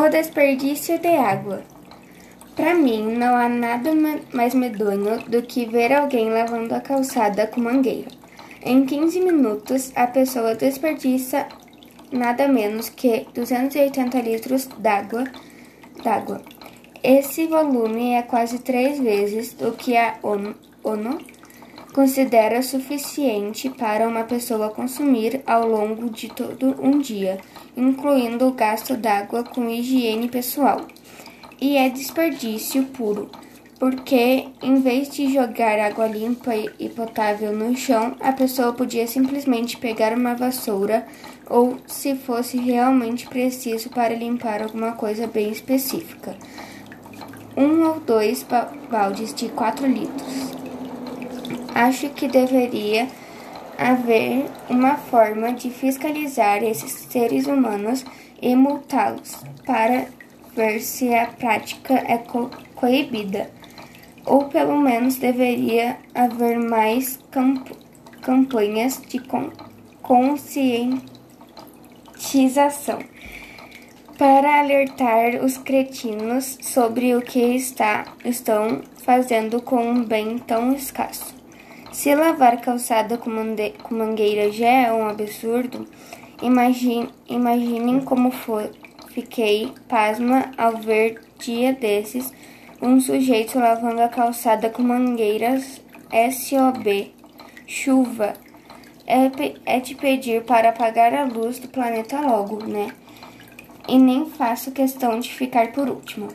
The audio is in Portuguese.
O desperdício de água. Para mim, não há nada mais medonho do que ver alguém lavando a calçada com mangueira. Em 15 minutos, a pessoa desperdiça nada menos que 280 litros d'água. d'água. Esse volume é quase três vezes do que a ONU, ONU considera suficiente para uma pessoa consumir ao longo de todo um dia, incluindo o gasto d'água com higiene pessoal. E é desperdício puro, porque em vez de jogar água limpa e potável no chão, a pessoa podia simplesmente pegar uma vassoura ou, se fosse realmente preciso, para limpar alguma coisa bem específica. Um ou dois baldes de 4 litros. Acho que deveria haver uma forma de fiscalizar esses seres humanos e multá-los para ver se a prática é co coibida. Ou pelo menos deveria haver mais camp campanhas de con conscientização para alertar os cretinos sobre o que está, estão fazendo com um bem tão escasso. Se lavar calçada com, com mangueira já é um absurdo, imagine, imaginem como foi. Fiquei pasma ao ver dia desses um sujeito lavando a calçada com mangueiras SOB. Chuva. É, é te pedir para apagar a luz do planeta logo, né? E nem faço questão de ficar por último.